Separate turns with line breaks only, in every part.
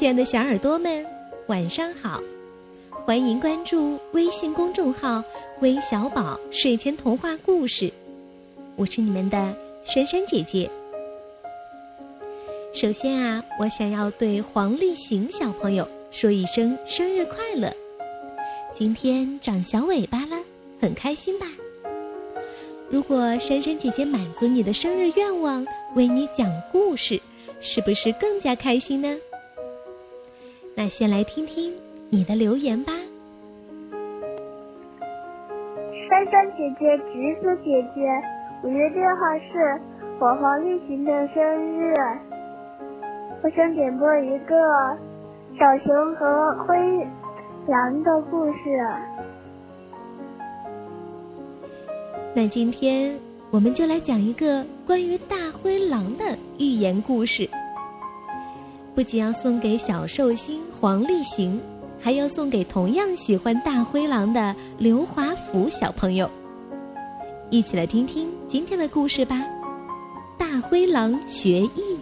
亲爱的小耳朵们，晚上好！欢迎关注微信公众号“微小宝睡前童话故事”，我是你们的珊珊姐姐。首先啊，我想要对黄立行小朋友说一声生日快乐！今天长小尾巴了，很开心吧？如果珊珊姐姐满足你的生日愿望，为你讲故事，是不是更加开心呢？那先来听听你的留言吧。
珊珊姐姐、橘子姐姐，五月六号是火黄立行的生日，我想点播一个小熊和灰狼的故事。
那今天我们就来讲一个关于大灰狼的寓言故事。不仅要送给小寿星黄立行，还要送给同样喜欢大灰狼的刘华福小朋友。一起来听听今天的故事吧，《大灰狼学艺》。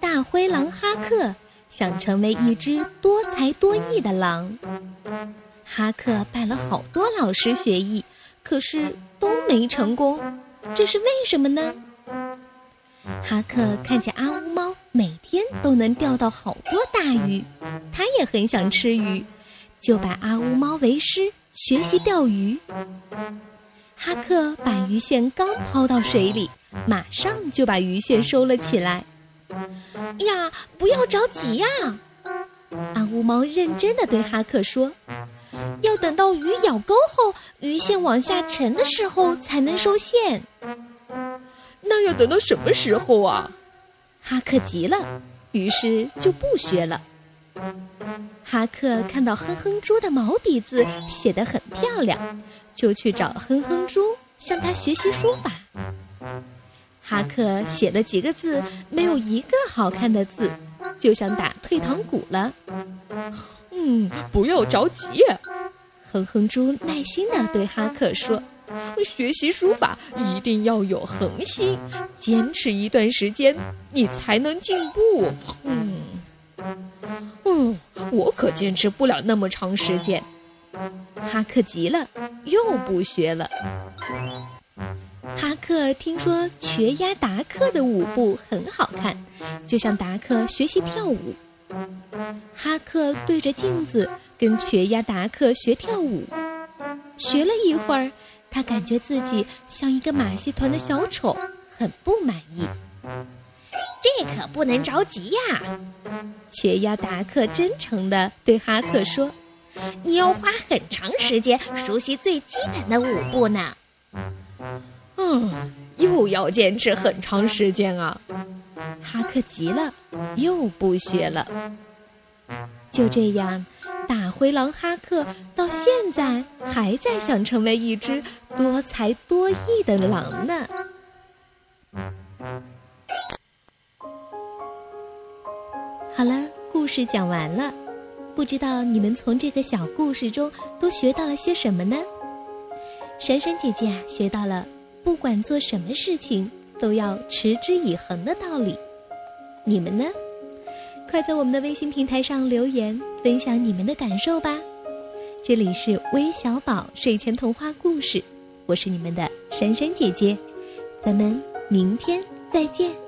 大灰狼哈克想成为一只多才多艺的狼。哈克拜了好多老师学艺，可是都没成功。这是为什么呢？哈克看见阿乌猫每天都能钓到好多大鱼，他也很想吃鱼，就拜阿乌猫为师学习钓鱼。哈克把鱼线刚抛到水里，马上就把鱼线收了起来。呀，不要着急呀！阿乌猫认真的对哈克说：“要等到鱼咬钩后，鱼线往下沉的时候才能收线。”
要等到什么时候啊？
哈克急了，于是就不学了。哈克看到哼哼猪的毛笔字写得很漂亮，就去找哼哼猪向他学习书法。哈克写了几个字，没有一个好看的字，就想打退堂鼓了。
嗯，不要着急，
哼哼猪耐心地对哈克说。
学习书法一定要有恒心，坚持一段时间，你才能进步。嗯，嗯，我可坚持不了那么长时间。
哈克急了，又不学了。哈克听说瘸鸭达克的舞步很好看，就向达克学习跳舞。哈克对着镜子跟瘸鸭达克学跳舞，学了一会儿。他感觉自己像一个马戏团的小丑，很不满意。
这可不能着急呀！
瘸鸭达克真诚地对哈克说：“
你要花很长时间熟悉最基本的舞步呢。”
嗯，又要坚持很长时间啊！
哈克急了，又不学了。就这样。大灰狼哈克到现在还在想成为一只多才多艺的狼呢。好了，故事讲完了，不知道你们从这个小故事中都学到了些什么呢？闪闪姐姐啊，学到了不管做什么事情都要持之以恒的道理。你们呢？快在我们的微信平台上留言，分享你们的感受吧。这里是微小宝睡前童话故事，我是你们的珊珊姐姐，咱们明天再见。